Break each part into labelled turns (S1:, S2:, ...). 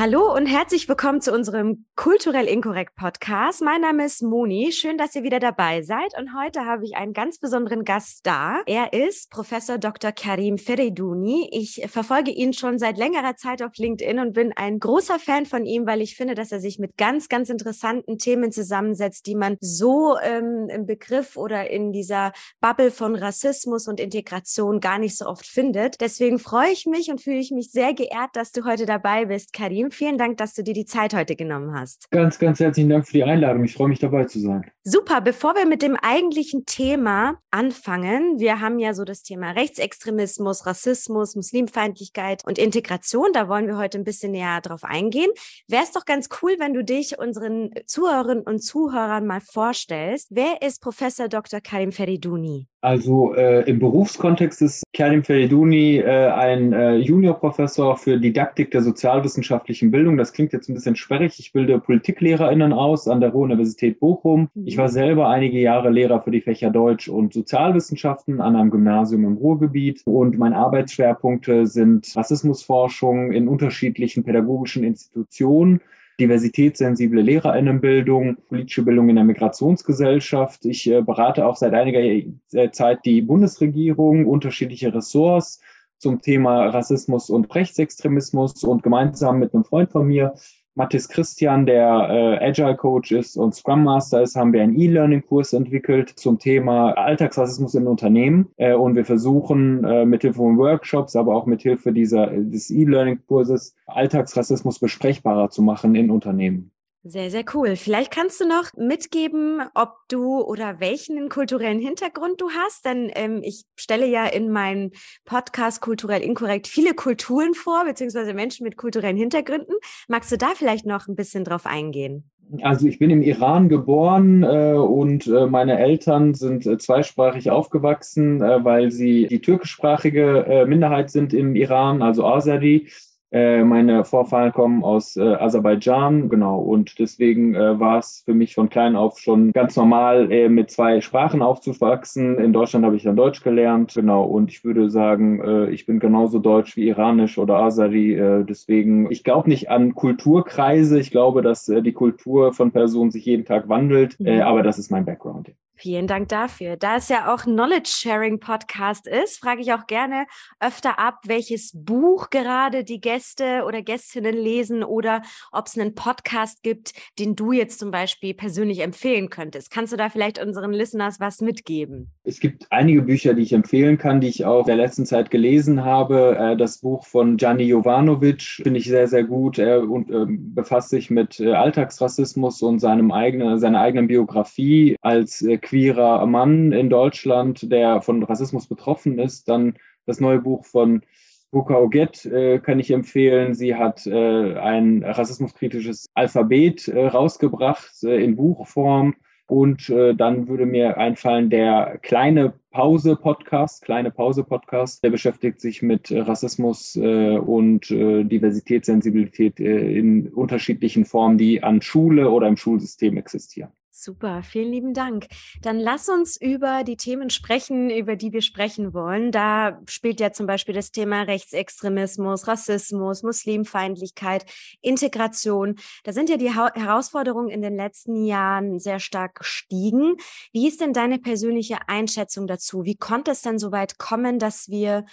S1: Hallo und herzlich willkommen zu unserem Kulturell Inkorrekt Podcast. Mein Name ist Moni. Schön, dass ihr wieder dabei seid. Und heute habe ich einen ganz besonderen Gast da. Er ist Professor Dr. Karim Feriduni. Ich verfolge ihn schon seit längerer Zeit auf LinkedIn und bin ein großer Fan von ihm, weil ich finde, dass er sich mit ganz, ganz interessanten Themen zusammensetzt, die man so ähm, im Begriff oder in dieser Bubble von Rassismus und Integration gar nicht so oft findet. Deswegen freue ich mich und fühle ich mich sehr geehrt, dass du heute dabei bist, Karim vielen Dank, dass du dir die Zeit heute genommen hast.
S2: Ganz, ganz herzlichen Dank für die Einladung. Ich freue mich dabei zu sein.
S1: Super. Bevor wir mit dem eigentlichen Thema anfangen, wir haben ja so das Thema Rechtsextremismus, Rassismus, Muslimfeindlichkeit und Integration. Da wollen wir heute ein bisschen näher drauf eingehen. Wäre es doch ganz cool, wenn du dich unseren Zuhörerinnen und Zuhörern mal vorstellst. Wer ist Professor Dr. Karim Feriduni?
S2: Also äh, im Berufskontext ist Karim Feriduni äh, ein äh, Juniorprofessor für Didaktik der sozialwissenschaftlichen Bildung. Das klingt jetzt ein bisschen sperrig. Ich bilde PolitikllehrerInnen aus an der Ruhr-Universität Bochum. Ich war selber einige Jahre Lehrer für die Fächer Deutsch und Sozialwissenschaften an einem Gymnasium im Ruhrgebiet. Und meine Arbeitsschwerpunkte sind Rassismusforschung in unterschiedlichen pädagogischen Institutionen diversitätssensible Lehrerinnenbildung, politische Bildung in der Migrationsgesellschaft. Ich äh, berate auch seit einiger äh, Zeit die Bundesregierung, unterschiedliche Ressorts zum Thema Rassismus und Rechtsextremismus und gemeinsam mit einem Freund von mir Mathis Christian, der äh, Agile Coach ist und Scrum Master ist, haben wir einen E-Learning-Kurs entwickelt zum Thema Alltagsrassismus in Unternehmen. Äh, und wir versuchen äh, mithilfe von Workshops, aber auch mithilfe dieser, des E-Learning-Kurses Alltagsrassismus besprechbarer zu machen in Unternehmen.
S1: Sehr, sehr cool. Vielleicht kannst du noch mitgeben, ob du oder welchen kulturellen Hintergrund du hast. Denn ähm, ich stelle ja in meinem Podcast Kulturell Inkorrekt viele Kulturen vor, beziehungsweise Menschen mit kulturellen Hintergründen. Magst du da vielleicht noch ein bisschen drauf eingehen?
S2: Also ich bin im Iran geboren äh, und äh, meine Eltern sind äh, zweisprachig aufgewachsen, äh, weil sie die türkischsprachige äh, Minderheit sind im Iran, also Azadi. Äh, meine Vorfahren kommen aus äh, Aserbaidschan, genau. Und deswegen äh, war es für mich von klein auf schon ganz normal, äh, mit zwei Sprachen aufzuwachsen. In Deutschland habe ich dann Deutsch gelernt, genau. Und ich würde sagen, äh, ich bin genauso deutsch wie iranisch oder Asari. Äh, deswegen, ich glaube nicht an Kulturkreise. Ich glaube, dass äh, die Kultur von Personen sich jeden Tag wandelt. Äh, mhm. aber das ist mein Background.
S1: Vielen Dank dafür. Da es ja auch Knowledge Sharing Podcast ist, frage ich auch gerne öfter ab, welches Buch gerade die Gäste oder Gästinnen lesen oder ob es einen Podcast gibt, den du jetzt zum Beispiel persönlich empfehlen könntest. Kannst du da vielleicht unseren Listeners was mitgeben?
S2: Es gibt einige Bücher, die ich empfehlen kann, die ich auch in der letzten Zeit gelesen habe. Äh, das Buch von Gianni Jovanovic finde ich sehr, sehr gut. Er ähm, befasst sich mit äh, Alltagsrassismus und seinem eigenen, seiner eigenen Biografie als äh, queerer Mann in Deutschland, der von Rassismus betroffen ist. Dann das neue Buch von Buka Oget äh, kann ich empfehlen. Sie hat äh, ein rassismuskritisches Alphabet äh, rausgebracht äh, in Buchform. Und äh, dann würde mir einfallen, der kleine Pause-Podcast, kleine Pause-Podcast, der beschäftigt sich mit Rassismus äh, und äh, Diversitätssensibilität äh, in unterschiedlichen Formen, die an Schule oder im Schulsystem existieren.
S1: Super, vielen lieben Dank. Dann lass uns über die Themen sprechen, über die wir sprechen wollen. Da spielt ja zum Beispiel das Thema Rechtsextremismus, Rassismus, Muslimfeindlichkeit, Integration. Da sind ja die ha Herausforderungen in den letzten Jahren sehr stark gestiegen. Wie ist denn deine persönliche Einschätzung dazu? Wie konnte es denn so weit kommen, dass wir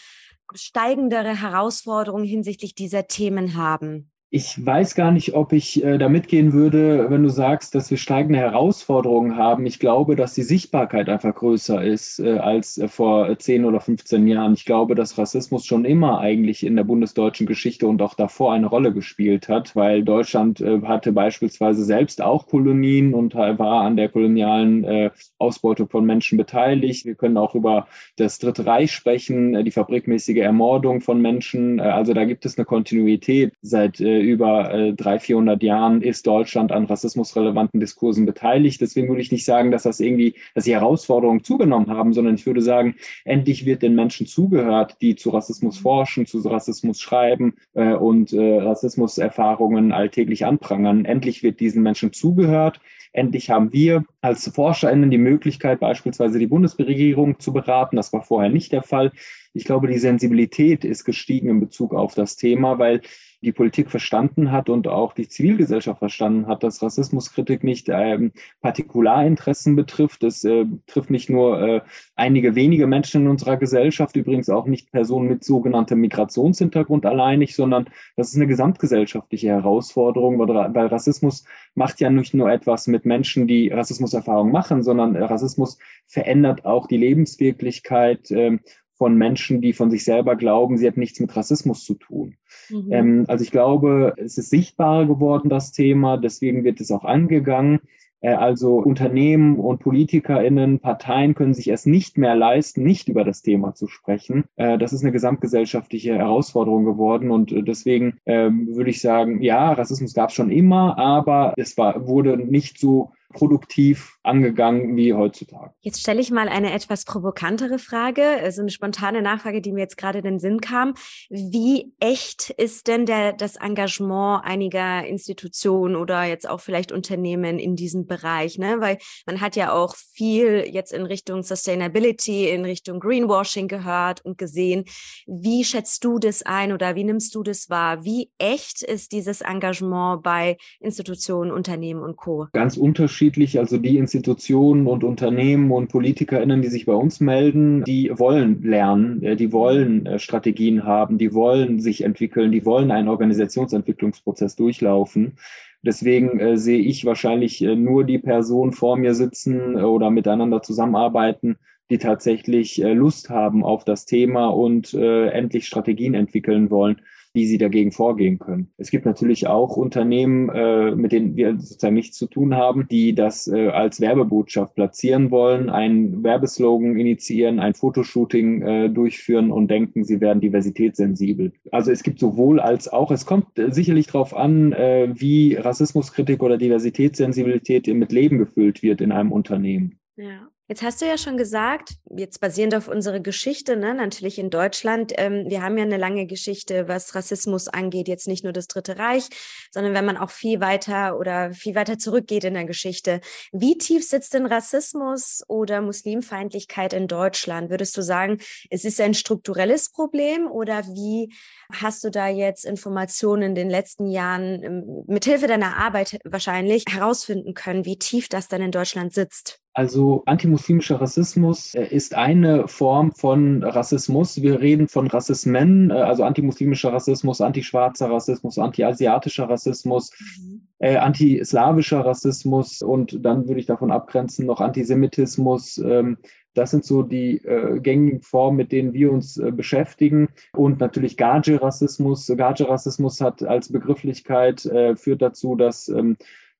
S1: steigendere Herausforderungen hinsichtlich dieser Themen haben?
S2: Ich weiß gar nicht, ob ich äh, da mitgehen würde, wenn du sagst, dass wir steigende Herausforderungen haben. Ich glaube, dass die Sichtbarkeit einfach größer ist äh, als äh, vor 10 oder 15 Jahren. Ich glaube, dass Rassismus schon immer eigentlich in der bundesdeutschen Geschichte und auch davor eine Rolle gespielt hat, weil Deutschland äh, hatte beispielsweise selbst auch Kolonien und war an der kolonialen äh, Ausbeutung von Menschen beteiligt. Wir können auch über das Dritte Reich sprechen, äh, die fabrikmäßige Ermordung von Menschen. also da gibt es eine Kontinuität seit über äh, 300, 400 Jahren ist Deutschland an rassismusrelevanten Diskursen beteiligt. Deswegen würde ich nicht sagen, dass das irgendwie, dass die Herausforderungen zugenommen haben, sondern ich würde sagen, endlich wird den Menschen zugehört, die zu Rassismus forschen, zu Rassismus schreiben äh, und äh, Rassismuserfahrungen alltäglich anprangern. Endlich wird diesen Menschen zugehört. Endlich haben wir als ForscherInnen die Möglichkeit, beispielsweise die Bundesregierung zu beraten. Das war vorher nicht der Fall. Ich glaube, die Sensibilität ist gestiegen in Bezug auf das Thema, weil die Politik verstanden hat und auch die Zivilgesellschaft verstanden hat, dass Rassismuskritik nicht ähm, Partikularinteressen betrifft. Es äh, trifft nicht nur äh, einige wenige Menschen in unserer Gesellschaft, übrigens auch nicht Personen mit sogenanntem Migrationshintergrund alleinig, sondern das ist eine gesamtgesellschaftliche Herausforderung, weil, Rassismus macht ja nicht nur etwas mit Menschen, die Rassismuserfahrung machen, sondern Rassismus verändert auch die Lebenswirklichkeit äh, von Menschen, die von sich selber glauben, sie hätten nichts mit Rassismus zu tun. Mhm. Ähm, also ich glaube, es ist sichtbarer geworden, das Thema, deswegen wird es auch angegangen. Äh, also Unternehmen und PolitikerInnen, Parteien können sich es nicht mehr leisten, nicht über das Thema zu sprechen. Äh, das ist eine gesamtgesellschaftliche Herausforderung geworden und äh, deswegen ähm, würde ich sagen, ja, Rassismus gab es schon immer, aber es war, wurde nicht so produktiv angegangen wie heutzutage.
S1: Jetzt stelle ich mal eine etwas provokantere Frage, also eine spontane Nachfrage, die mir jetzt gerade in den Sinn kam. Wie echt ist denn der, das Engagement einiger Institutionen oder jetzt auch vielleicht Unternehmen in diesem Bereich? Ne? Weil man hat ja auch viel jetzt in Richtung Sustainability, in Richtung Greenwashing gehört und gesehen. Wie schätzt du das ein oder wie nimmst du das wahr? Wie echt ist dieses Engagement bei Institutionen, Unternehmen und Co?
S2: Ganz unterschiedlich unterschiedlich. Also die Institutionen und Unternehmen und PolitikerInnen, die sich bei uns melden, die wollen lernen, äh, die wollen äh, Strategien haben, die wollen sich entwickeln, die wollen einen Organisationsentwicklungsprozess durchlaufen. Deswegen äh, sehe ich wahrscheinlich äh, nur die Person vor mir sitzen äh, oder miteinander zusammenarbeiten, die tatsächlich äh, Lust haben auf das Thema und endlich Strategien entwickeln wollen wie sie dagegen vorgehen können. Es gibt natürlich auch Unternehmen, äh, mit denen wir sozusagen nichts zu tun haben, die das äh, als Werbebotschaft platzieren wollen, einen Werbeslogan initiieren, ein Fotoshooting äh, durchführen und denken, sie werden diversitätssensibel. Also es gibt sowohl als auch, es kommt äh, sicherlich darauf an, äh, wie Rassismuskritik oder Diversitätssensibilität mit Leben gefüllt wird in einem Unternehmen.
S1: Ja. Jetzt hast du ja schon gesagt, jetzt basierend auf unserer Geschichte, ne, natürlich in Deutschland, ähm, wir haben ja eine lange Geschichte, was Rassismus angeht, jetzt nicht nur das Dritte Reich, sondern wenn man auch viel weiter oder viel weiter zurückgeht in der Geschichte. Wie tief sitzt denn Rassismus oder Muslimfeindlichkeit in Deutschland? Würdest du sagen, es ist ein strukturelles Problem oder wie hast du da jetzt Informationen in den letzten Jahren ähm, mithilfe deiner Arbeit wahrscheinlich herausfinden können, wie tief das dann in Deutschland sitzt?
S2: Also antimuslimischer Rassismus äh, ist eine Form von Rassismus. Wir reden von Rassismen, äh, also antimuslimischer Rassismus, antischwarzer Rassismus, antiasiatischer Rassismus, mhm. äh, antislawischer Rassismus und dann würde ich davon abgrenzen noch Antisemitismus. Ähm, das sind so die äh, gängigen Formen, mit denen wir uns äh, beschäftigen. Und natürlich Gage-Rassismus. Gage-Rassismus hat als Begrifflichkeit, äh, führt dazu, dass ähm,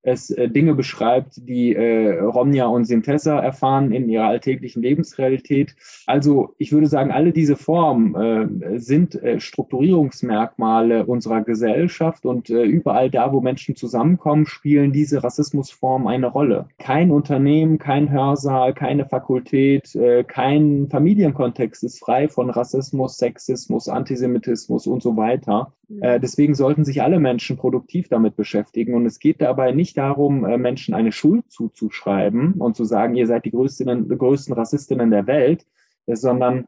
S2: es äh, Dinge beschreibt, die äh, Romnia und Sintessa erfahren in ihrer alltäglichen Lebensrealität. Also ich würde sagen, alle diese Formen äh, sind äh, Strukturierungsmerkmale unserer Gesellschaft und äh, überall da, wo Menschen zusammenkommen, spielen diese Rassismusformen eine Rolle. Kein Unternehmen, kein Hörsaal, keine Fakultät, äh, kein Familienkontext ist frei von Rassismus, Sexismus, Antisemitismus und so weiter. Äh, deswegen sollten sich alle Menschen produktiv damit beschäftigen. Und es geht dabei nicht darum, äh, Menschen eine Schuld zuzuschreiben und zu sagen, ihr seid die größten, größten Rassistinnen der Welt, äh, sondern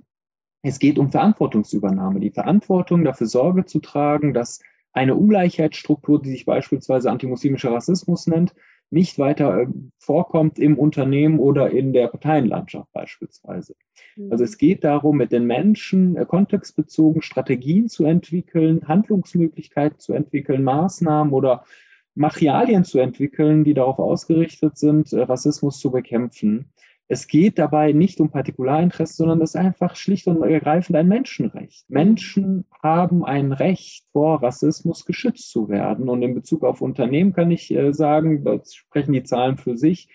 S2: es geht um Verantwortungsübernahme, die Verantwortung dafür Sorge zu tragen, dass eine Ungleichheitsstruktur, die sich beispielsweise antimuslimischer Rassismus nennt, nicht weiter äh, vorkommt im Unternehmen oder in der Parteienlandschaft beispielsweise. Mhm. Also es geht darum, mit den Menschen äh, kontextbezogen Strategien zu entwickeln, Handlungsmöglichkeiten zu entwickeln, Maßnahmen oder Materialien zu entwickeln, die darauf ausgerichtet sind, äh, Rassismus zu bekämpfen. Es geht dabei nicht um Partikularinteresse, sondern das ist einfach schlicht und ergreifend ein Menschenrecht. Menschen haben ein Recht, vor Rassismus geschützt zu werden. Und in Bezug auf Unternehmen kann ich äh, sagen, da sprechen die Zahlen für sich,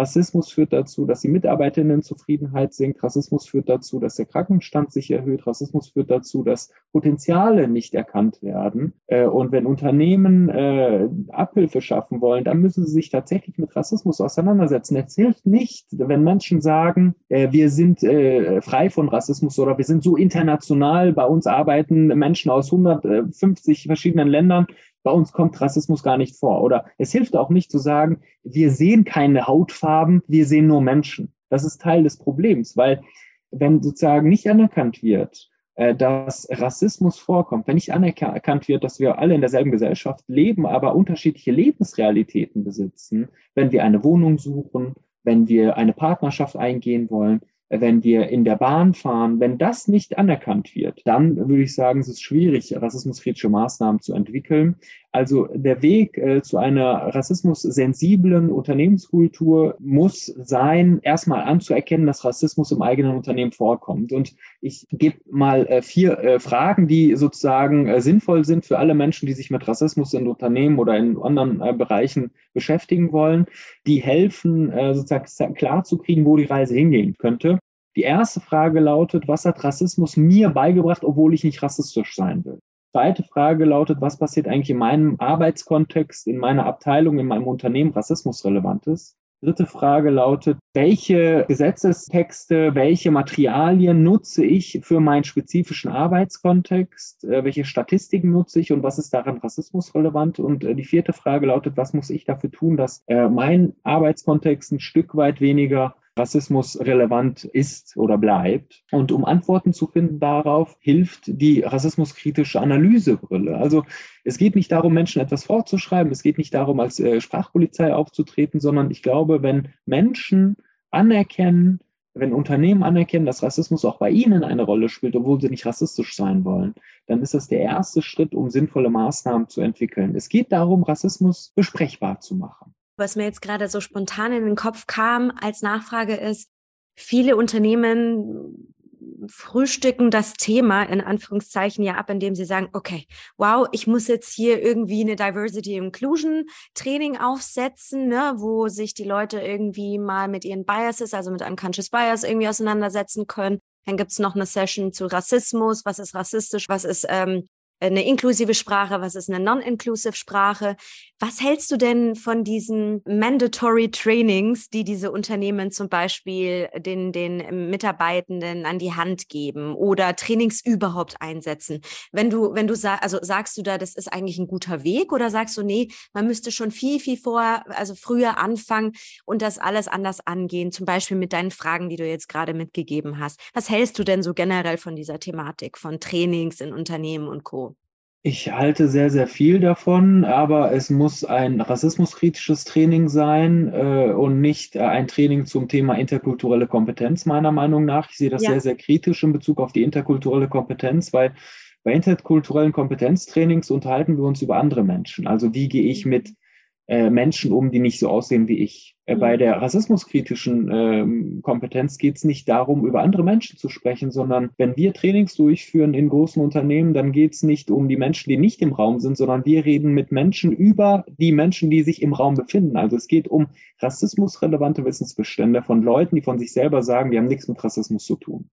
S2: Rassismus führt dazu, dass die Mitarbeiterinnenzufriedenheit sinkt. Rassismus führt dazu, dass der Krankenstand sich erhöht. Rassismus führt dazu, dass Potenziale nicht erkannt werden. Äh, und wenn Unternehmen äh, Abhilfe schaffen wollen, dann müssen sie sich tatsächlich mit Rassismus auseinandersetzen. Es hilft nicht, wenn Menschen sagen, äh, wir sind frei von Rassismus oder wir sind so international, bei uns arbeiten Menschen aus 150 verschiedenen Ländern bei uns kommt Rassismus gar nicht vor. Oder es hilft auch nicht zu sagen, wir sehen keine Hautfarben, wir sehen nur Menschen. Das ist Teil des Problems, weil wenn sozusagen nicht anerkannt wird, äh, dass Rassismus vorkommt, wenn nicht anerkannt wird, dass wir alle in derselben Gesellschaft leben, aber unterschiedliche Lebensrealitäten besitzen, wenn wir eine Wohnung suchen, wenn wir eine Partnerschaft eingehen wollen, wenn wir in der Bahn fahren, wenn das nicht anerkannt wird, dann würde ich sagen, es ist schwierig, rassismuskritische Maßnahmen zu entwickeln. Also der Weg äh, zu einer rassismussensiblen Unternehmenskultur muss sein, erstmal anzuerkennen, dass Rassismus im eigenen Unternehmen vorkommt. Und ich gebe mal äh, vier äh, Fragen, die sozusagen äh, sinnvoll sind für alle Menschen, die sich mit Rassismus in Unternehmen oder in anderen äh, Bereichen beschäftigen wollen, die helfen, äh, sozusagen klarzukriegen, wo die Reise hingehen könnte. Die erste Frage lautet, was hat Rassismus mir beigebracht, obwohl ich nicht rassistisch sein will? Zweite Frage lautet, was passiert eigentlich in meinem Arbeitskontext, in meiner Abteilung, in meinem Unternehmen rassismusrelevantes? Dritte Frage lautet, welche Gesetzestexte, welche Materialien nutze ich für meinen spezifischen Arbeitskontext? Äh, welche Statistiken nutze ich und was ist daran rassismusrelevant? Und äh, die vierte Frage lautet, was muss ich dafür tun, dass äh, mein Arbeitskontext ein Stück weit weniger Rassismus relevant ist oder bleibt. Und um Antworten zu finden darauf, hilft die rassismuskritische Analysebrille. Also es geht nicht darum, Menschen etwas vorzuschreiben, es geht nicht darum, als Sprachpolizei aufzutreten, sondern ich glaube, wenn Menschen anerkennen, wenn Unternehmen anerkennen, dass Rassismus auch bei ihnen eine Rolle spielt, obwohl sie nicht rassistisch sein wollen, dann ist das der erste Schritt, um sinnvolle Maßnahmen zu entwickeln. Es geht darum, Rassismus besprechbar zu machen
S1: was mir jetzt gerade so spontan in den Kopf kam als Nachfrage ist, viele Unternehmen frühstücken das Thema in Anführungszeichen ja ab, indem sie sagen, okay, wow, ich muss jetzt hier irgendwie eine Diversity Inclusion Training aufsetzen, ne, wo sich die Leute irgendwie mal mit ihren Biases, also mit Unconscious Bias irgendwie auseinandersetzen können. Dann gibt es noch eine Session zu Rassismus, was ist rassistisch, was ist ähm, eine inklusive Sprache, was ist eine non-inclusive Sprache. Was hältst du denn von diesen mandatory Trainings, die diese Unternehmen zum Beispiel den, den Mitarbeitenden an die Hand geben oder Trainings überhaupt einsetzen? Wenn du, wenn du sagst, also sagst du da, das ist eigentlich ein guter Weg oder sagst du, nee, man müsste schon viel, viel vor, also früher anfangen und das alles anders angehen, zum Beispiel mit deinen Fragen, die du jetzt gerade mitgegeben hast. Was hältst du denn so generell von dieser Thematik, von Trainings in Unternehmen und Co.?
S2: Ich halte sehr, sehr viel davon, aber es muss ein rassismuskritisches Training sein äh, und nicht äh, ein Training zum Thema interkulturelle Kompetenz, meiner Meinung nach. Ich sehe das ja. sehr, sehr kritisch in Bezug auf die interkulturelle Kompetenz, weil bei interkulturellen Kompetenztrainings unterhalten wir uns über andere Menschen. Also wie gehe ich mit äh, Menschen um, die nicht so aussehen wie ich. Äh, bei mhm. der rassismuskritischen äh, Kompetenz geht es nicht darum, über andere Menschen zu sprechen, sondern wenn wir Trainings durchführen in großen Unternehmen, dann geht es nicht um die Menschen, die nicht im Raum sind, sondern wir reden mit Menschen über die Menschen, die sich im Raum befinden. Also es geht um rassismusrelevante Wissensbestände von Leuten, die von sich selber sagen, die haben nichts mit Rassismus zu tun.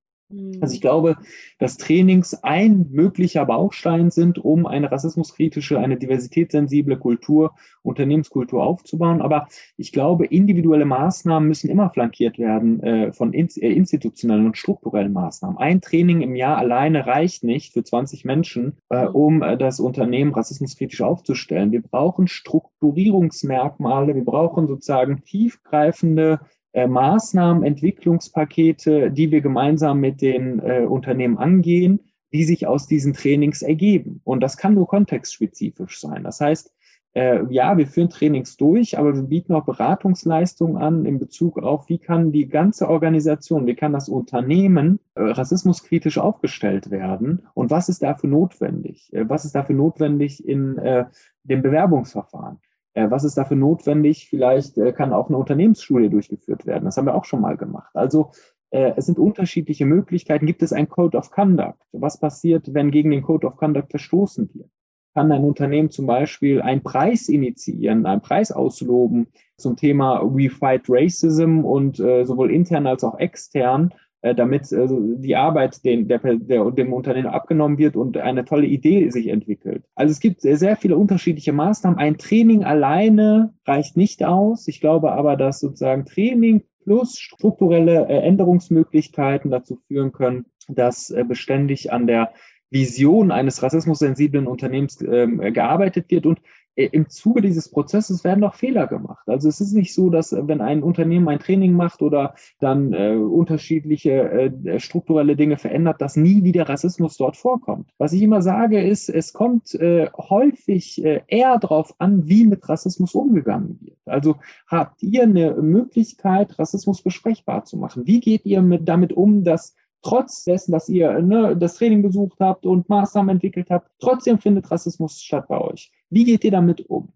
S2: Also ich glaube, dass Trainings ein möglicher Baustein sind, um eine rassismuskritische, eine diversitätssensible Kultur, Unternehmenskultur aufzubauen. Aber ich glaube, individuelle Maßnahmen müssen immer flankiert werden äh, von äh, institutionellen und strukturellen Maßnahmen. Ein Training im Jahr alleine reicht nicht für 20 Menschen, äh, mhm. um äh, das Unternehmen rassismuskritisch aufzustellen. Wir brauchen Strukturierungsmerkmale, wir brauchen sozusagen tiefgreifende Maßnahmen, Entwicklungspakete, die wir gemeinsam mit den äh, Unternehmen angehen, die sich aus diesen Trainings ergeben. Und das kann nur kontextspezifisch sein. Das heißt, äh, ja, wir führen Trainings durch, aber wir bieten auch Beratungsleistungen an in Bezug auf, wie kann die ganze Organisation, wie kann das Unternehmen äh, rassismuskritisch aufgestellt werden und was ist dafür notwendig? Äh, was ist dafür notwendig in äh, dem Bewerbungsverfahren? Äh, was ist dafür notwendig? Vielleicht äh, kann auch eine Unternehmensstudie durchgeführt werden. Das haben wir auch schon mal gemacht. Also äh, es sind unterschiedliche Möglichkeiten. Gibt es ein Code of Conduct? Was passiert, wenn gegen den Code of Conduct verstoßen wird? Kann ein Unternehmen zum Beispiel einen Preis initiieren, einen Preis ausloben zum Thema We Fight Racism und sowohl intern als auch extern damit äh, die Arbeit den, der, der, dem Unternehmen abgenommen wird und eine tolle Idee sich entwickelt. Also es gibt sehr, sehr viele unterschiedliche Maßnahmen. Ein Training alleine reicht nicht aus. Ich glaube aber, dass sozusagen Training plus strukturelle äh, Änderungsmöglichkeiten dazu führen können, dass beständig an der Vision eines rassismussensiblen Unternehmens ähm, gearbeitet wird. Und äh, im Zuge dieses Prozesses werden doch Fehler gemacht. Also es ist nicht so, dass äh, wenn ein Unternehmen ein Training macht oder dann äh, unterschiedliche äh, strukturelle Dinge verändert, dass nie wieder Rassismus dort vorkommt. Was ich immer sage ist, es kommt äh, häufig äh, eher darauf an, wie mit Rassismus umgegangen wird. Also habt ihr eine Möglichkeit, Rassismus besprechbar zu machen? Wie geht ihr mit, damit um, dass trotz dessen, dass ihr ne, das Training besucht habt und Maßnahmen entwickelt habt, trotzdem findet Rassismus statt bei euch. Wie geht ihr damit um?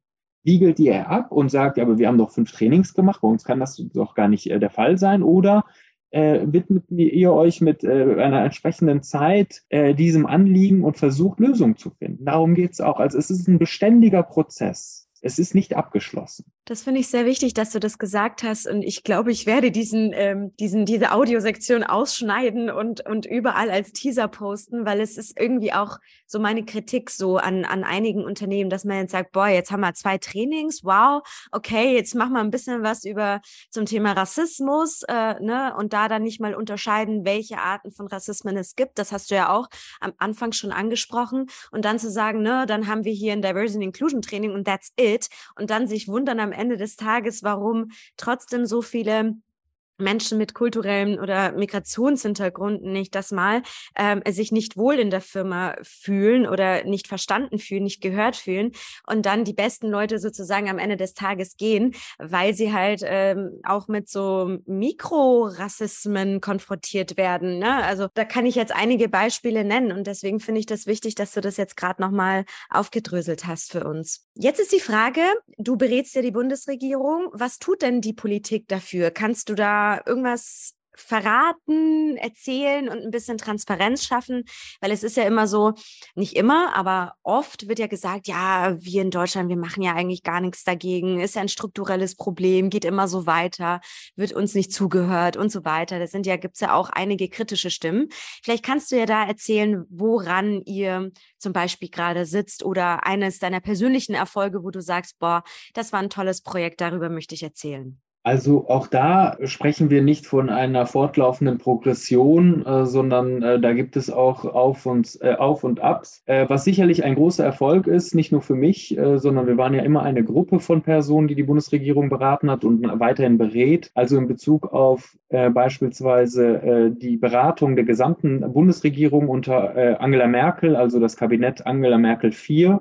S2: Wiegelt ihr ab und sagt, ja, aber wir haben doch fünf Trainings gemacht, bei uns kann das doch gar nicht äh, der Fall sein? Oder äh, widmet ihr euch mit äh, einer entsprechenden Zeit äh, diesem Anliegen und versucht Lösungen zu finden? Darum geht es auch. Also es ist ein beständiger Prozess. Es ist nicht abgeschlossen.
S1: Das finde ich sehr wichtig, dass du das gesagt hast. Und ich glaube, ich werde diesen, ähm, diesen, diese Audiosektion ausschneiden und, und überall als Teaser posten, weil es ist irgendwie auch so meine Kritik so an, an einigen Unternehmen, dass man jetzt sagt, boah, jetzt haben wir zwei Trainings, wow, okay, jetzt machen wir ein bisschen was über zum Thema Rassismus, äh, ne, und da dann nicht mal unterscheiden, welche Arten von Rassismen es gibt. Das hast du ja auch am Anfang schon angesprochen. Und dann zu sagen, ne, dann haben wir hier ein Diversity Inclusion Training und that's it. Und dann sich wundern am Ende des Tages, warum trotzdem so viele Menschen mit kulturellem oder Migrationshintergrund nicht das mal ähm, sich nicht wohl in der Firma fühlen oder nicht verstanden fühlen, nicht gehört fühlen und dann die besten Leute sozusagen am Ende des Tages gehen, weil sie halt ähm, auch mit so Mikrorassismen konfrontiert werden. Ne? Also da kann ich jetzt einige Beispiele nennen und deswegen finde ich das wichtig, dass du das jetzt gerade nochmal aufgedröselt hast für uns. Jetzt ist die Frage, du berätst ja die Bundesregierung. Was tut denn die Politik dafür? Kannst du da irgendwas verraten, erzählen und ein bisschen Transparenz schaffen, weil es ist ja immer so, nicht immer, aber oft wird ja gesagt, ja, wir in Deutschland, wir machen ja eigentlich gar nichts dagegen, ist ja ein strukturelles Problem, geht immer so weiter, wird uns nicht zugehört und so weiter. Das sind ja, gibt's ja auch einige kritische Stimmen. Vielleicht kannst du ja da erzählen, woran ihr zum Beispiel gerade sitzt oder eines deiner persönlichen Erfolge, wo du sagst, boah, das war ein tolles Projekt, darüber möchte ich erzählen.
S2: Also auch da sprechen wir nicht von einer fortlaufenden Progression, äh, sondern äh, da gibt es auch Auf und, äh, Auf und Abs, äh, was sicherlich ein großer Erfolg ist, nicht nur für mich, äh, sondern wir waren ja immer eine Gruppe von Personen, die die Bundesregierung beraten hat und weiterhin berät. Also in Bezug auf äh, beispielsweise die Beratung der gesamten Bundesregierung unter Angela Merkel, also das Kabinett Angela Merkel IV,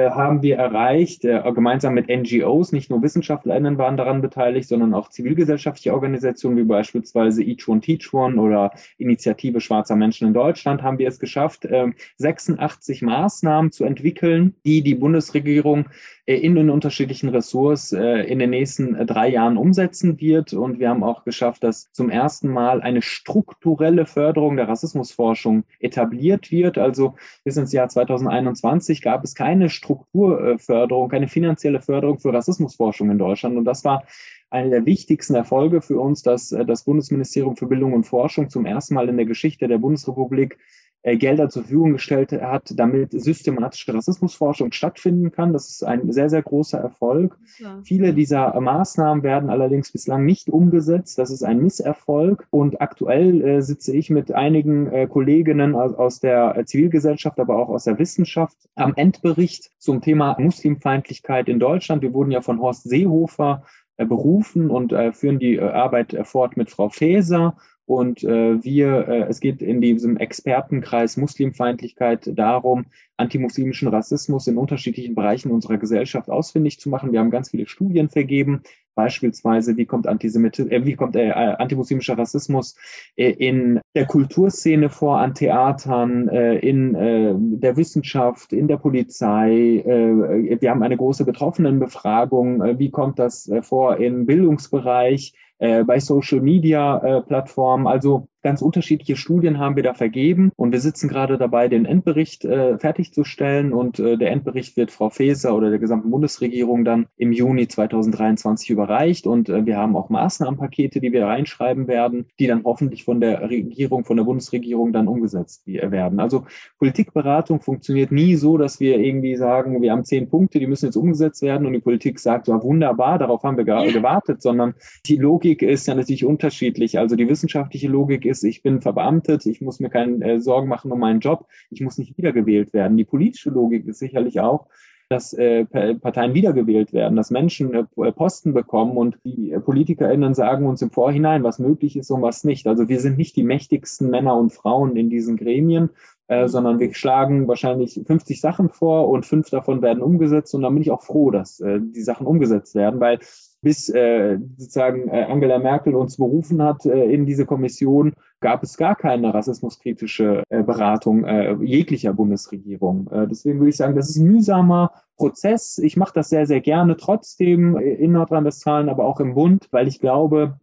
S2: haben wir erreicht, äh, gemeinsam mit NGOs, nicht nur WissenschaftlerInnen waren daran beteiligt, sondern auch zivilgesellschaftliche Organisationen wie beispielsweise Each One Teach One oder Initiative Schwarzer Menschen in Deutschland, haben wir es geschafft, äh, 86 Maßnahmen zu entwickeln, die die Bundesregierung äh, in den unterschiedlichen Ressorts äh, in den nächsten äh, drei Jahren umsetzen wird. Und wir haben auch geschafft, dass zum ersten Mal eine strukturelle Förderung der Rassismusforschung etabliert wird. Also bis ins Jahr 2021 gab es keine Strukturförderung, keine finanzielle Förderung für Rassismusforschung in Deutschland. Und das war einer der wichtigsten Erfolge für uns, dass äh, das Bundesministerium für Bildung und Forschung zum ersten Mal in der Geschichte der Bundesrepublik Gelder zur Verfügung gestellt hat, damit systematische Rassismusforschung stattfinden kann. Das ist ein sehr, sehr großer Erfolg. Ja. Viele dieser Maßnahmen werden allerdings bislang nicht umgesetzt. Das ist ein Misserfolg. Und aktuell äh, sitze ich mit einigen äh, Kolleginnen aus, aus der Zivilgesellschaft, aber auch aus der Wissenschaft am Endbericht zum Thema Muslimfeindlichkeit in Deutschland. Wir wurden ja von Horst Seehofer äh, berufen und äh, führen die äh, Arbeit fort mit Frau Faeser und äh, wir, äh, es geht in diesem Expertenkreis Muslimfeindlichkeit darum, antimuslimischen Rassismus in unterschiedlichen Bereichen unserer Gesellschaft ausfindig zu machen. Wir haben ganz viele Studien vergeben, beispielsweise wie kommt, Antisemitismus, äh, wie kommt äh, antimuslimischer Rassismus äh, in der Kulturszene vor, an Theatern, äh, in äh, der Wissenschaft, in der Polizei. Äh, wir haben eine große Betroffenenbefragung. Äh, wie kommt das äh, vor im Bildungsbereich? Äh, bei Social Media äh, Plattformen. Also Ganz unterschiedliche Studien haben wir da vergeben und wir sitzen gerade dabei, den Endbericht äh, fertigzustellen und äh, der Endbericht wird Frau Faeser oder der gesamten Bundesregierung dann im Juni 2023 überreicht und äh, wir haben auch Maßnahmenpakete, die wir reinschreiben werden, die dann hoffentlich von der Regierung, von der Bundesregierung dann umgesetzt werden. Also Politikberatung funktioniert nie so, dass wir irgendwie sagen, wir haben zehn Punkte, die müssen jetzt umgesetzt werden und die Politik sagt, ja wunderbar, darauf haben wir gerade gewartet, sondern die Logik ist ja natürlich unterschiedlich. Also die wissenschaftliche Logik ist ist, ich bin verbeamtet, ich muss mir keine äh, Sorgen machen um meinen Job, ich muss nicht wiedergewählt werden. Die politische Logik ist sicherlich auch, dass äh, Parteien wiedergewählt werden, dass Menschen äh, Posten bekommen und die äh, PolitikerInnen sagen uns im Vorhinein, was möglich ist und was nicht. Also wir sind nicht die mächtigsten Männer und Frauen in diesen Gremien, äh, mhm. sondern wir schlagen wahrscheinlich 50 Sachen vor und fünf davon werden umgesetzt und dann bin ich auch froh, dass äh, die Sachen umgesetzt werden, weil bis äh, sozusagen äh, Angela Merkel uns berufen hat äh, in diese Kommission, gab es gar keine rassismuskritische äh, Beratung äh, jeglicher Bundesregierung. Äh, deswegen würde ich sagen, das ist ein mühsamer Prozess. Ich mache das sehr, sehr gerne trotzdem in Nordrhein-Westfalen, aber auch im Bund, weil ich glaube,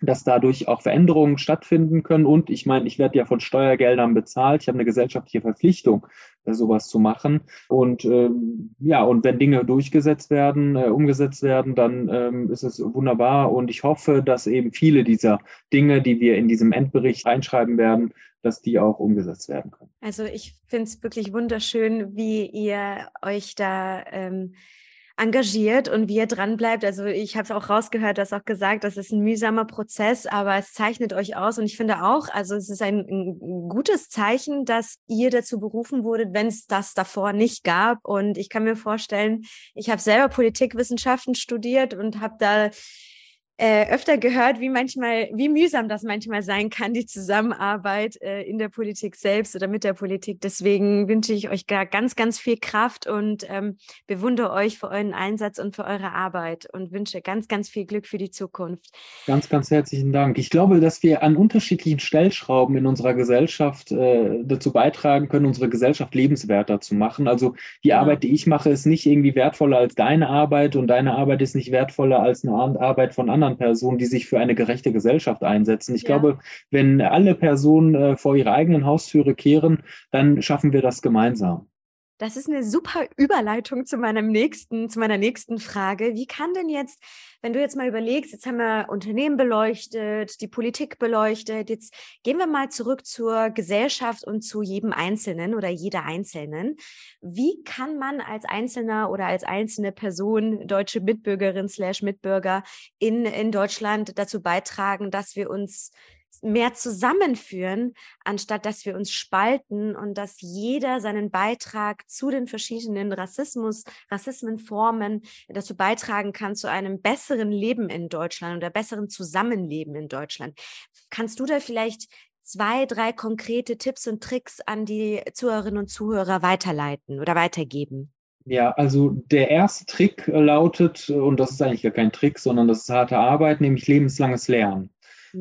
S2: dass dadurch auch Veränderungen stattfinden können. Und ich meine, ich werde ja von Steuergeldern bezahlt. Ich habe eine gesellschaftliche Verpflichtung, äh, sowas zu machen. Und ähm, ja, und wenn Dinge durchgesetzt werden, äh, umgesetzt werden, dann ähm, ist es wunderbar. Und ich hoffe, dass eben viele dieser Dinge, die wir in diesem Endbericht einschreiben werden, dass die auch umgesetzt werden können.
S1: Also ich finde es wirklich wunderschön, wie ihr euch da ähm, engagiert und wie ihr dran bleibt. Also ich habe auch rausgehört, du hast auch gesagt, das ist ein mühsamer Prozess, aber es zeichnet euch aus. Und ich finde auch, also es ist ein, ein gutes Zeichen, dass ihr dazu berufen wurdet, wenn es das davor nicht gab. Und ich kann mir vorstellen, ich habe selber Politikwissenschaften studiert und habe da äh, öfter gehört, wie manchmal, wie mühsam das manchmal sein kann, die Zusammenarbeit äh, in der Politik selbst oder mit der Politik. Deswegen wünsche ich euch gar ganz, ganz viel Kraft und ähm, bewundere euch für euren Einsatz und für eure Arbeit und wünsche ganz, ganz viel Glück für die Zukunft.
S2: Ganz, ganz herzlichen Dank. Ich glaube, dass wir an unterschiedlichen Stellschrauben in unserer Gesellschaft äh, dazu beitragen können, unsere Gesellschaft lebenswerter zu machen. Also die ja. Arbeit, die ich mache, ist nicht irgendwie wertvoller als deine Arbeit und deine Arbeit ist nicht wertvoller als eine Arbeit von anderen anderen Personen, die sich für eine gerechte Gesellschaft einsetzen. Ich ja. glaube, wenn alle Personen äh, vor ihre eigenen Haustüre kehren, dann schaffen wir das gemeinsam.
S1: Das ist eine super Überleitung zu meinem nächsten, zu meiner nächsten Frage. Wie kann denn jetzt, wenn du jetzt mal überlegst, jetzt haben wir Unternehmen beleuchtet, die Politik beleuchtet, jetzt gehen wir mal zurück zur Gesellschaft und zu jedem Einzelnen oder jeder Einzelnen. Wie kann man als Einzelner oder als einzelne Person, deutsche Mitbürgerin slash Mitbürger in, in Deutschland dazu beitragen, dass wir uns mehr zusammenführen, anstatt dass wir uns spalten und dass jeder seinen Beitrag zu den verschiedenen Rassismus, Rassismenformen dazu beitragen kann, zu einem besseren Leben in Deutschland oder besseren Zusammenleben in Deutschland. Kannst du da vielleicht zwei, drei konkrete Tipps und Tricks an die Zuhörerinnen und Zuhörer weiterleiten oder weitergeben?
S2: Ja, also der erste Trick lautet, und das ist eigentlich gar kein Trick, sondern das ist harte Arbeit, nämlich lebenslanges Lernen.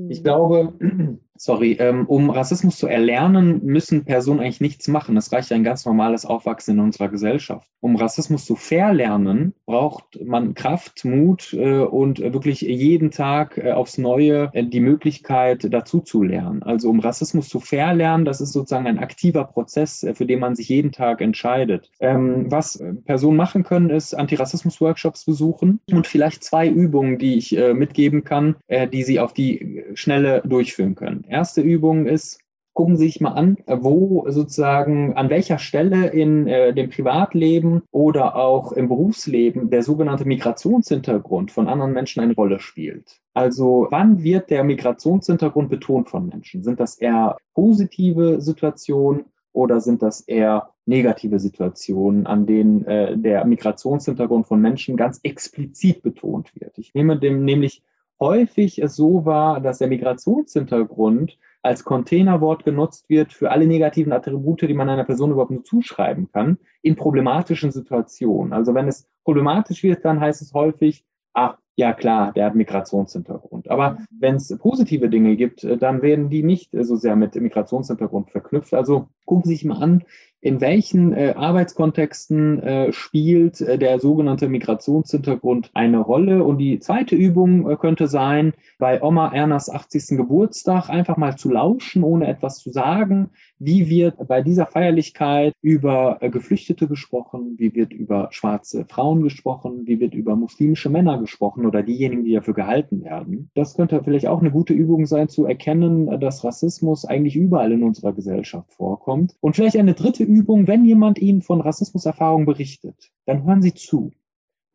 S2: Ich mhm. glaube, sorry, ähm, um Rassismus zu erlernen, müssen Personen eigentlich nichts machen. Es reicht ein ganz normales Aufwachsen in unserer Gesellschaft. Um Rassismus zu verlernen, braucht man Kraft, Mut äh, und wirklich jeden Tag äh, aufs Neue äh, die Möglichkeit, dazu zu lernen. Also um Rassismus zu verlernen, das ist sozusagen ein aktiver Prozess, äh, für den man sich jeden Tag entscheidet. Ähm, was äh, Personen machen können, ist Antirassismus-Workshops besuchen und vielleicht zwei Übungen, die ich äh, mitgeben kann, die sie auf die Schnelle durchführen können. Erste Übung ist, gucken Sie sich mal an, wo sozusagen an welcher Stelle in äh, dem Privatleben oder auch im Berufsleben der sogenannte Migrationshintergrund von anderen Menschen eine Rolle spielt. Also wann wird der Migrationshintergrund betont von Menschen? Sind das eher positive Situationen oder sind das eher negative Situationen, an denen äh, der Migrationshintergrund von Menschen ganz explizit betont wird? Ich nehme dem nämlich häufig es so war, dass der Migrationshintergrund als Containerwort genutzt wird für alle negativen Attribute, die man einer Person überhaupt nur zuschreiben kann, in problematischen Situationen. Also wenn es problematisch wird, dann heißt es häufig, ach, ja klar, der hat Migrationshintergrund. Aber mhm. wenn es positive Dinge gibt, äh, dann werden die nicht so sehr mit Migrationshintergrund verknüpft. Also gucken Sie sich mal an, in welchen äh, Arbeitskontexten äh, spielt äh, der sogenannte Migrationshintergrund eine Rolle? Und die zweite Übung äh, könnte sein, bei Oma Ernas 80. Geburtstag einfach mal zu lauschen, ohne etwas zu sagen. Wie wird bei dieser Feierlichkeit über äh, Geflüchtete gesprochen? Wie wird über schwarze Frauen gesprochen? Wie wird über muslimische Männer gesprochen oder diejenigen, die dafür gehalten werden? Das könnte vielleicht auch eine gute Übung sein, zu erkennen, äh, dass Rassismus eigentlich überall in unserer Gesellschaft vorkommt. Und vielleicht eine dritte Übung, Übung, wenn jemand Ihnen von Rassismuserfahrungen berichtet, dann hören Sie zu.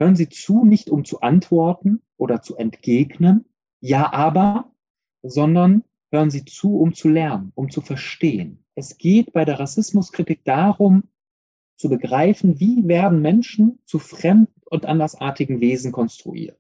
S2: Hören Sie zu, nicht um zu antworten oder zu entgegnen, ja, aber, sondern hören Sie zu, um zu lernen, um zu verstehen. Es geht bei der Rassismuskritik darum, zu begreifen, wie werden Menschen zu fremd und andersartigen Wesen konstruiert.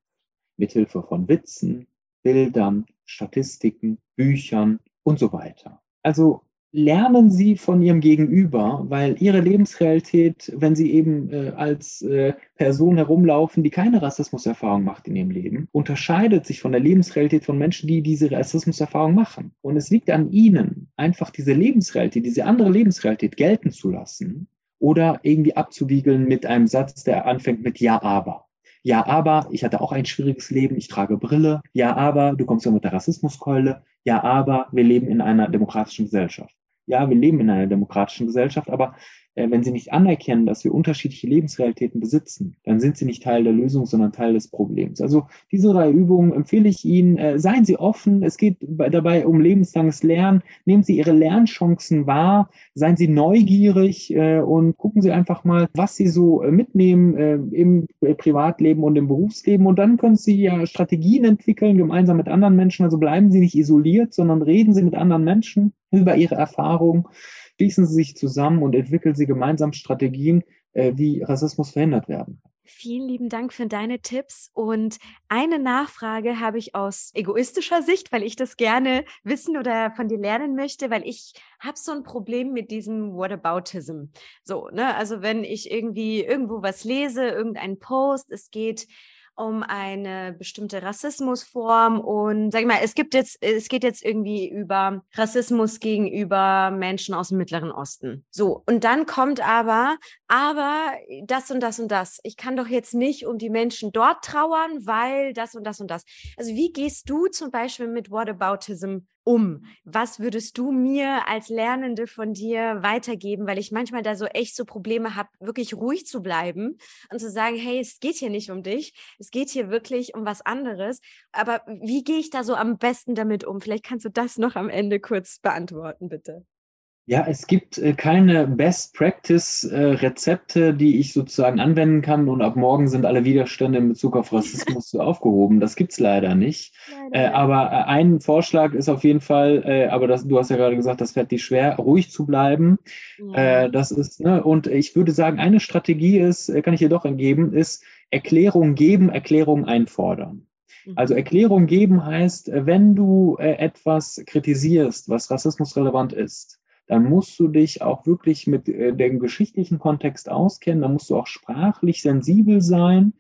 S2: Mithilfe von Witzen, Bildern, Statistiken, Büchern und so weiter. Also lernen Sie von Ihrem Gegenüber, weil Ihre Lebensrealität, wenn Sie eben äh, als äh, Person herumlaufen, die keine Rassismuserfahrung macht in ihrem Leben, unterscheidet sich von der Lebensrealität von Menschen, die diese Rassismuserfahrung machen. Und es liegt an Ihnen, einfach diese Lebensrealität, diese andere Lebensrealität gelten zu lassen oder irgendwie abzuwiegeln mit einem Satz, der anfängt mit Ja, aber. Ja, aber ich hatte auch ein schwieriges Leben, ich trage Brille. Ja, aber du kommst ja mit der Rassismuskeule. Ja, aber wir leben in einer demokratischen Gesellschaft ja, wir leben in einer demokratischen Gesellschaft, aber äh, wenn sie nicht anerkennen, dass wir unterschiedliche Lebensrealitäten besitzen, dann sind sie nicht Teil der Lösung, sondern Teil des Problems. Also diese drei Übungen empfehle ich Ihnen. Äh, seien Sie offen. Es geht dabei um lebenslanges Lernen. Nehmen Sie Ihre Lernchancen wahr. Seien Sie neugierig äh, und gucken Sie einfach mal, was Sie so mitnehmen im Privatleben und im Berufsleben. Und dann können Sie ja Strategien entwickeln, gemeinsam mit anderen Menschen. Also bleiben Sie nicht isoliert, sondern reden Sie mit anderen Menschen über Ihre Erfahrungen schließen sie sich zusammen und entwickeln sie gemeinsam Strategien, äh, wie Rassismus verhindert werden.
S1: Vielen lieben Dank für deine Tipps. Und eine Nachfrage habe ich aus egoistischer Sicht, weil ich das gerne wissen oder von dir lernen möchte, weil ich habe so ein Problem mit diesem Whataboutism. So, ne? Also wenn ich irgendwie irgendwo was lese, irgendein Post, es geht um eine bestimmte Rassismusform und sag ich mal, es gibt jetzt, es geht jetzt irgendwie über Rassismus gegenüber Menschen aus dem Mittleren Osten. So, und dann kommt aber, aber das und das und das. Ich kann doch jetzt nicht um die Menschen dort trauern, weil das und das und das. Also wie gehst du zum Beispiel mit Whataboutism um? Was würdest du mir als Lernende von dir weitergeben? Weil ich manchmal da so echt so Probleme habe, wirklich ruhig zu bleiben und zu sagen, hey, es geht hier nicht um dich, es geht hier wirklich um was anderes. Aber wie gehe ich da so am besten damit um? Vielleicht kannst du das noch am Ende kurz beantworten, bitte.
S2: Ja, es gibt äh, keine Best Practice äh, Rezepte, die ich sozusagen anwenden kann und ab morgen sind alle Widerstände in Bezug auf Rassismus aufgehoben. Das gibt es leider nicht. Äh, aber äh, ein Vorschlag ist auf jeden Fall, aber das, du hast ja gerade gesagt, das fällt dir schwer, ruhig zu bleiben. Ja. Das ist, ne, und ich würde sagen, eine Strategie ist, kann ich dir doch entgeben, ist Erklärung geben, Erklärung einfordern. Also mhm. Erklärung geben heißt, wenn du etwas kritisierst, was rassismusrelevant ist, dann musst du dich auch wirklich mit äh, dem geschichtlichen Kontext auskennen, dann musst du auch sprachlich sensibel sein,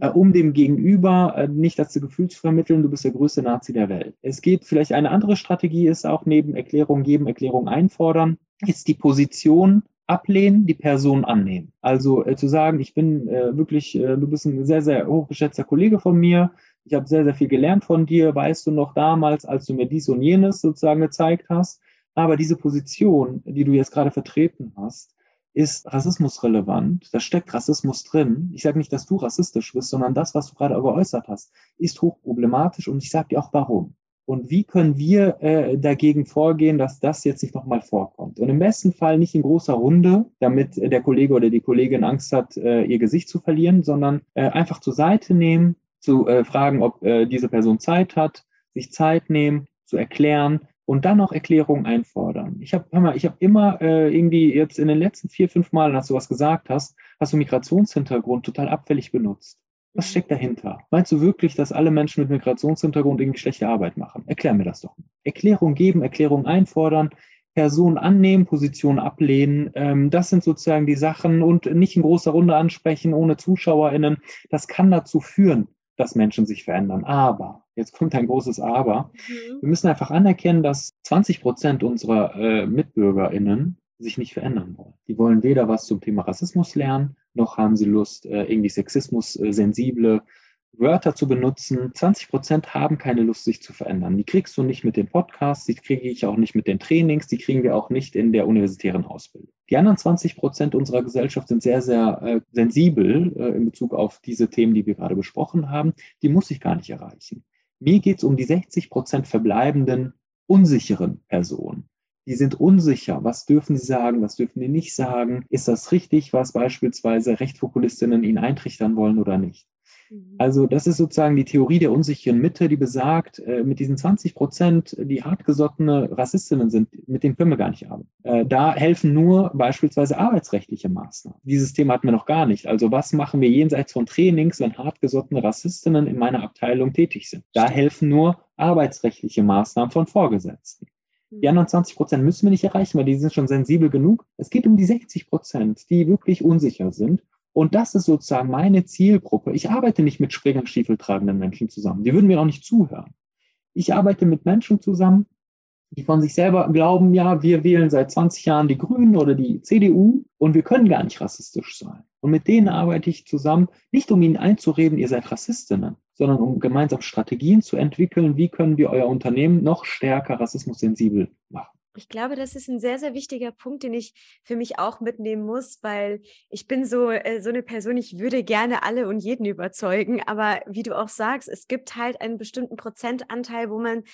S2: äh, mhm. um dem Gegenüber äh, nicht das Gefühl zu vermitteln, du bist der größte Nazi der Welt. Es geht vielleicht eine andere Strategie, ist auch neben Erklärung geben, Erklärung einfordern, ist die Position ablehnen, die Person annehmen. Also äh, zu sagen, ich bin äh, wirklich, äh, du bist ein sehr, sehr hochgeschätzter Kollege von mir, ich habe sehr, sehr viel gelernt von dir, weißt du noch damals, als du mir dies und jenes sozusagen gezeigt hast, aber diese Position, die du jetzt gerade vertreten hast, ist rassismusrelevant. Da steckt Rassismus drin. Ich sage nicht, dass du rassistisch bist, sondern das, was du gerade geäußert hast, ist hochproblematisch und ich sage dir auch warum. Und wie können wir äh, dagegen vorgehen, dass das jetzt nicht nochmal vorkommt? Und im besten Fall nicht in großer Runde, damit der Kollege oder die Kollegin Angst hat, äh, ihr Gesicht zu verlieren, sondern äh, einfach zur Seite nehmen, zu äh, fragen, ob äh, diese Person Zeit hat, sich Zeit nehmen, zu erklären, und dann noch Erklärungen einfordern. Ich habe hör mal, ich habe immer äh, irgendwie jetzt in den letzten vier, fünf Malen, als du was gesagt hast, hast du Migrationshintergrund total abfällig benutzt. Was mhm. steckt dahinter? Meinst du wirklich, dass alle Menschen mit Migrationshintergrund irgendwie schlechte Arbeit machen? Erklär mir das doch. Erklärung geben, Erklärung einfordern, Person annehmen, Position ablehnen. Ähm, das sind sozusagen die Sachen und nicht in großer Runde ansprechen, ohne ZuschauerInnen. Das kann dazu führen, dass Menschen sich verändern. Aber, jetzt kommt ein großes Aber, mhm. wir müssen einfach anerkennen, dass 20 Prozent unserer äh, MitbürgerInnen sich nicht verändern wollen. Die wollen weder was zum Thema Rassismus lernen, noch haben sie Lust, äh, irgendwie Sexismus äh, sensible Wörter zu benutzen. 20 Prozent haben keine Lust, sich zu verändern. Die kriegst du nicht mit den Podcasts, die kriege ich auch nicht mit den Trainings, die kriegen wir auch nicht in der universitären Ausbildung. Die anderen 20 Prozent unserer Gesellschaft sind sehr, sehr äh, sensibel äh, in Bezug auf diese Themen, die wir gerade besprochen haben. Die muss ich gar nicht erreichen. Mir geht es um die 60 Prozent verbleibenden unsicheren Personen. Die sind unsicher. Was dürfen sie sagen? Was dürfen sie nicht sagen? Ist das richtig, was beispielsweise Rechtspopulistinnen ihnen eintrichtern wollen oder nicht? Mhm. Also das ist sozusagen die Theorie der unsicheren Mitte, die besagt, äh, mit diesen 20 Prozent, die hartgesottene Rassistinnen sind, mit denen können wir gar nicht arbeiten. Äh, da helfen nur beispielsweise arbeitsrechtliche Maßnahmen. Dieses Thema hatten wir noch gar nicht. Also was machen wir jenseits von Trainings, wenn hartgesottene Rassistinnen in meiner Abteilung tätig sind? Da helfen nur arbeitsrechtliche Maßnahmen von Vorgesetzten. Die anderen 20 Prozent müssen wir nicht erreichen, weil die sind schon sensibel genug. Es geht um die 60 Prozent, die wirklich unsicher sind. Und das ist sozusagen meine Zielgruppe. Ich arbeite nicht mit Springerstiefel tragenden Menschen zusammen. Die würden mir auch nicht zuhören. Ich arbeite mit Menschen zusammen, die von sich selber glauben, ja, wir wählen seit 20 Jahren die Grünen oder die CDU und wir können gar nicht rassistisch sein. Und mit denen arbeite ich zusammen, nicht um ihnen einzureden, ihr seid Rassistinnen, sondern um gemeinsam Strategien zu entwickeln, wie können wir euer Unternehmen noch stärker rassismussensibel machen.
S1: Ich glaube, das ist ein sehr, sehr wichtiger Punkt, den ich für mich auch mitnehmen muss, weil ich bin so, äh, so eine Person, ich würde gerne alle und jeden überzeugen. Aber wie du auch sagst, es gibt halt einen bestimmten Prozentanteil, wo man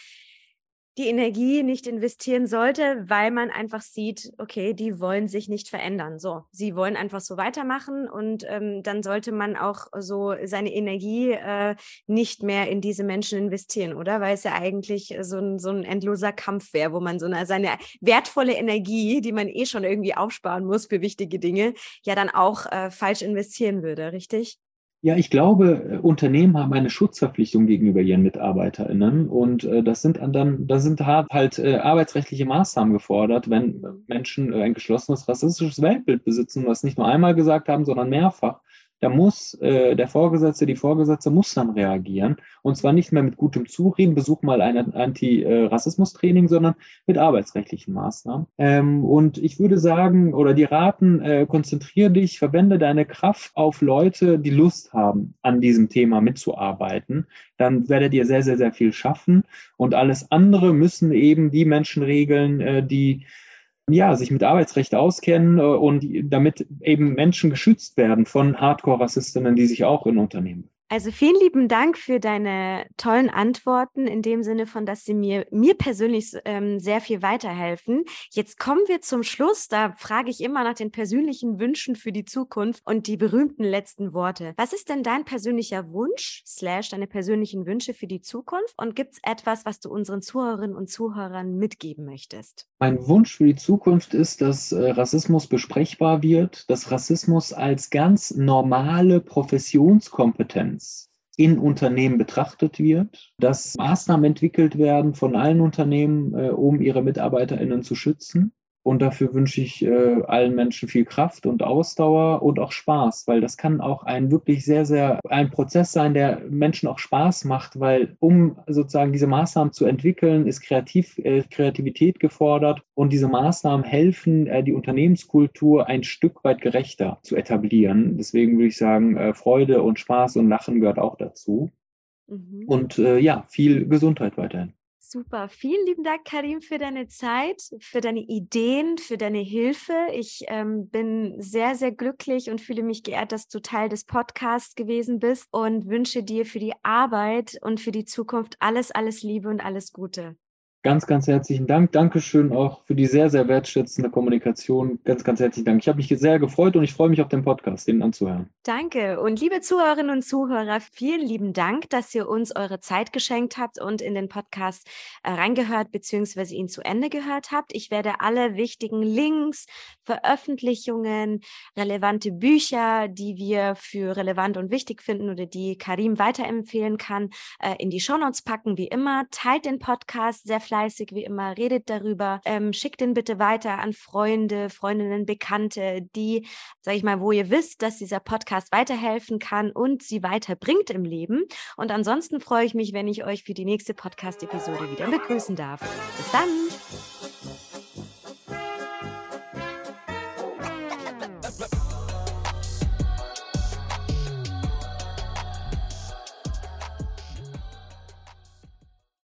S1: die Energie nicht investieren sollte, weil man einfach sieht, okay, die wollen sich nicht verändern. So, sie wollen einfach so weitermachen und ähm, dann sollte man auch so seine Energie äh, nicht mehr in diese Menschen investieren, oder? Weil es ja eigentlich so ein, so ein endloser Kampf wäre, wo man so eine, seine wertvolle Energie, die man eh schon irgendwie aufsparen muss für wichtige Dinge, ja dann auch äh, falsch investieren würde, richtig?
S2: Ja, ich glaube, äh, Unternehmen haben eine Schutzverpflichtung gegenüber ihren MitarbeiterInnen und äh, das sind dann, da sind halt äh, arbeitsrechtliche Maßnahmen gefordert, wenn Menschen ein geschlossenes rassistisches Weltbild besitzen, was nicht nur einmal gesagt haben, sondern mehrfach da muss äh, der Vorgesetzte, die Vorgesetzte muss dann reagieren. Und zwar nicht mehr mit gutem Zureden, besuch mal ein Anti-Rassismus-Training, sondern mit arbeitsrechtlichen Maßnahmen. Ähm, und ich würde sagen, oder die raten, äh, konzentriere dich, verwende deine Kraft auf Leute, die Lust haben, an diesem Thema mitzuarbeiten. Dann werdet ihr sehr, sehr, sehr viel schaffen. Und alles andere müssen eben die Menschen regeln, äh, die ja, sich mit Arbeitsrecht auskennen äh, und damit eben Menschen geschützt werden von Hardcore-Rassistinnen, die sich auch in Unternehmen
S1: also vielen lieben Dank für deine tollen Antworten in dem Sinne von, dass sie mir, mir persönlich ähm, sehr viel weiterhelfen. Jetzt kommen wir zum Schluss. Da frage ich immer nach den persönlichen Wünschen für die Zukunft und die berühmten letzten Worte. Was ist denn dein persönlicher Wunsch, slash deine persönlichen Wünsche für die Zukunft? Und gibt es etwas, was du unseren Zuhörerinnen und Zuhörern mitgeben möchtest?
S2: Mein Wunsch für die Zukunft ist, dass äh, Rassismus besprechbar wird, dass Rassismus als ganz normale Professionskompetenz Transparenz in Unternehmen betrachtet wird, dass Maßnahmen entwickelt werden von allen Unternehmen, äh, um ihre MitarbeiterInnen zu schützen und dafür wünsche ich äh, allen Menschen viel Kraft und Ausdauer und auch Spaß, weil das kann auch ein wirklich sehr, sehr ein Prozess sein, der Menschen auch Spaß macht, weil um sozusagen diese Maßnahmen zu entwickeln, ist Kreativ, äh, Kreativität gefordert und diese Maßnahmen helfen, äh, die Unternehmenskultur ein Stück weit gerechter zu etablieren. Deswegen würde ich sagen, äh, Freude und Spaß und Lachen gehört auch dazu. Mhm. Und äh, ja, viel Gesundheit weiterhin.
S1: Super. Vielen lieben Dank, Karim, für deine Zeit, für deine Ideen, für deine Hilfe. Ich ähm, bin sehr, sehr glücklich und fühle mich geehrt, dass du Teil des Podcasts gewesen bist und wünsche dir für die Arbeit und für die Zukunft alles, alles Liebe und alles Gute.
S2: Ganz, ganz herzlichen Dank. Dankeschön auch für die sehr, sehr wertschätzende Kommunikation. Ganz, ganz herzlichen Dank. Ich habe mich sehr gefreut und ich freue mich auf den Podcast, den anzuhören.
S1: Danke. Und liebe Zuhörerinnen und Zuhörer, vielen lieben Dank, dass ihr uns eure Zeit geschenkt habt und in den Podcast äh, reingehört bzw. ihn zu Ende gehört habt. Ich werde alle wichtigen Links, Veröffentlichungen, relevante Bücher, die wir für relevant und wichtig finden oder die Karim weiterempfehlen kann, äh, in die Shownotes packen, wie immer. Teilt den Podcast sehr fleißig fleißig wie immer, redet darüber, ähm, schickt den bitte weiter an Freunde, Freundinnen, Bekannte, die, sage ich mal, wo ihr wisst, dass dieser Podcast weiterhelfen kann und sie weiterbringt im Leben. Und ansonsten freue ich mich, wenn ich euch für die nächste Podcast-Episode wieder begrüßen darf. Bis dann!